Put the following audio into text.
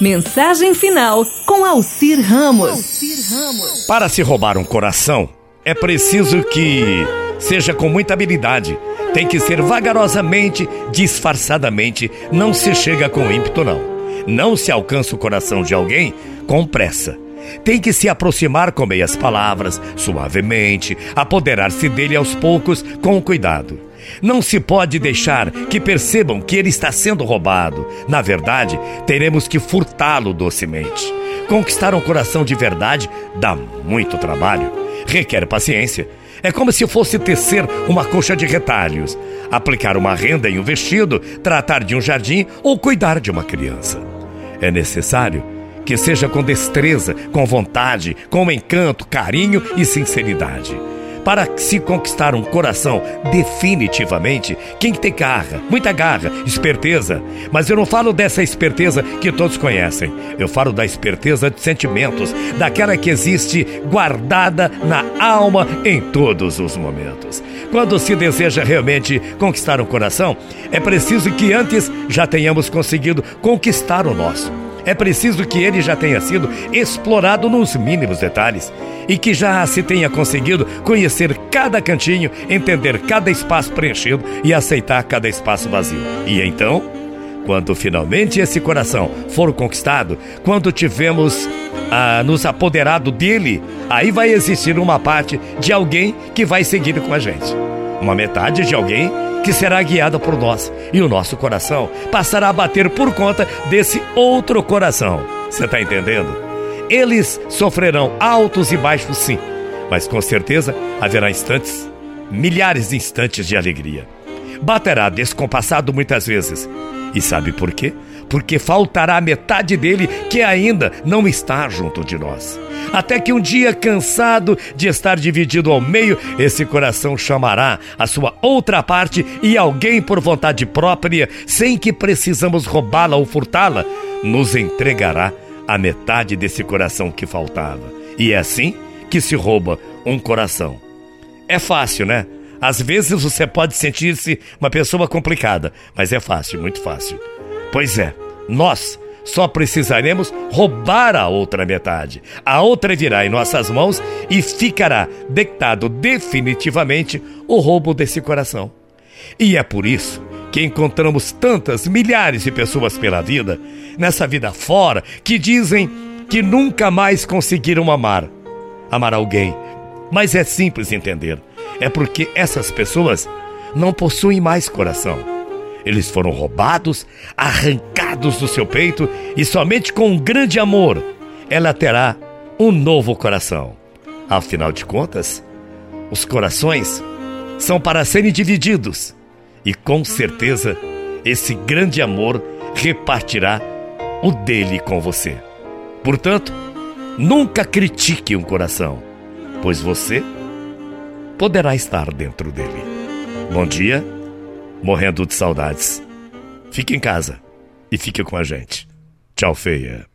Mensagem final com Alcir Ramos. Para se roubar um coração, é preciso que seja com muita habilidade. Tem que ser vagarosamente, disfarçadamente. Não se chega com ímpeto, não. Não se alcança o coração de alguém com pressa. Tem que se aproximar com meias palavras, suavemente, apoderar-se dele aos poucos, com cuidado. Não se pode deixar que percebam que ele está sendo roubado. Na verdade, teremos que furtá-lo docemente. Conquistar um coração de verdade dá muito trabalho, requer paciência. É como se fosse tecer uma coxa de retalhos, aplicar uma renda em um vestido, tratar de um jardim ou cuidar de uma criança. É necessário que seja com destreza, com vontade, com encanto, carinho e sinceridade. Para se conquistar um coração definitivamente, quem tem garra, muita garra, esperteza. Mas eu não falo dessa esperteza que todos conhecem. Eu falo da esperteza de sentimentos, daquela que existe guardada na alma em todos os momentos. Quando se deseja realmente conquistar um coração, é preciso que antes já tenhamos conseguido conquistar o nosso. É preciso que ele já tenha sido explorado nos mínimos detalhes e que já se tenha conseguido conhecer cada cantinho, entender cada espaço preenchido e aceitar cada espaço vazio. E então, quando finalmente esse coração for conquistado, quando tivermos ah, nos apoderado dele, aí vai existir uma parte de alguém que vai seguir com a gente. Uma metade de alguém que será guiada por nós e o nosso coração passará a bater por conta desse outro coração. Você está entendendo? Eles sofrerão altos e baixos, sim, mas com certeza haverá instantes, milhares de instantes de alegria. Baterá descompassado muitas vezes. E sabe por quê? Porque faltará metade dele que ainda não está junto de nós. Até que um dia, cansado de estar dividido ao meio, esse coração chamará a sua outra parte e alguém por vontade própria, sem que precisamos roubá-la ou furtá-la, nos entregará a metade desse coração que faltava. E é assim que se rouba um coração. É fácil, né? Às vezes você pode sentir-se uma pessoa complicada, mas é fácil, muito fácil. Pois é, nós só precisaremos roubar a outra metade. A outra virá em nossas mãos e ficará dectado definitivamente o roubo desse coração. E é por isso que encontramos tantas milhares de pessoas pela vida, nessa vida fora, que dizem que nunca mais conseguiram amar. Amar alguém. Mas é simples entender. É porque essas pessoas não possuem mais coração. Eles foram roubados, arrancados do seu peito e somente com um grande amor ela terá um novo coração. Afinal de contas, os corações são para serem divididos e com certeza esse grande amor repartirá o dele com você. Portanto, nunca critique um coração, pois você poderá estar dentro dele. Bom dia, morrendo de saudades. Fique em casa e fique com a gente. Tchau, feia.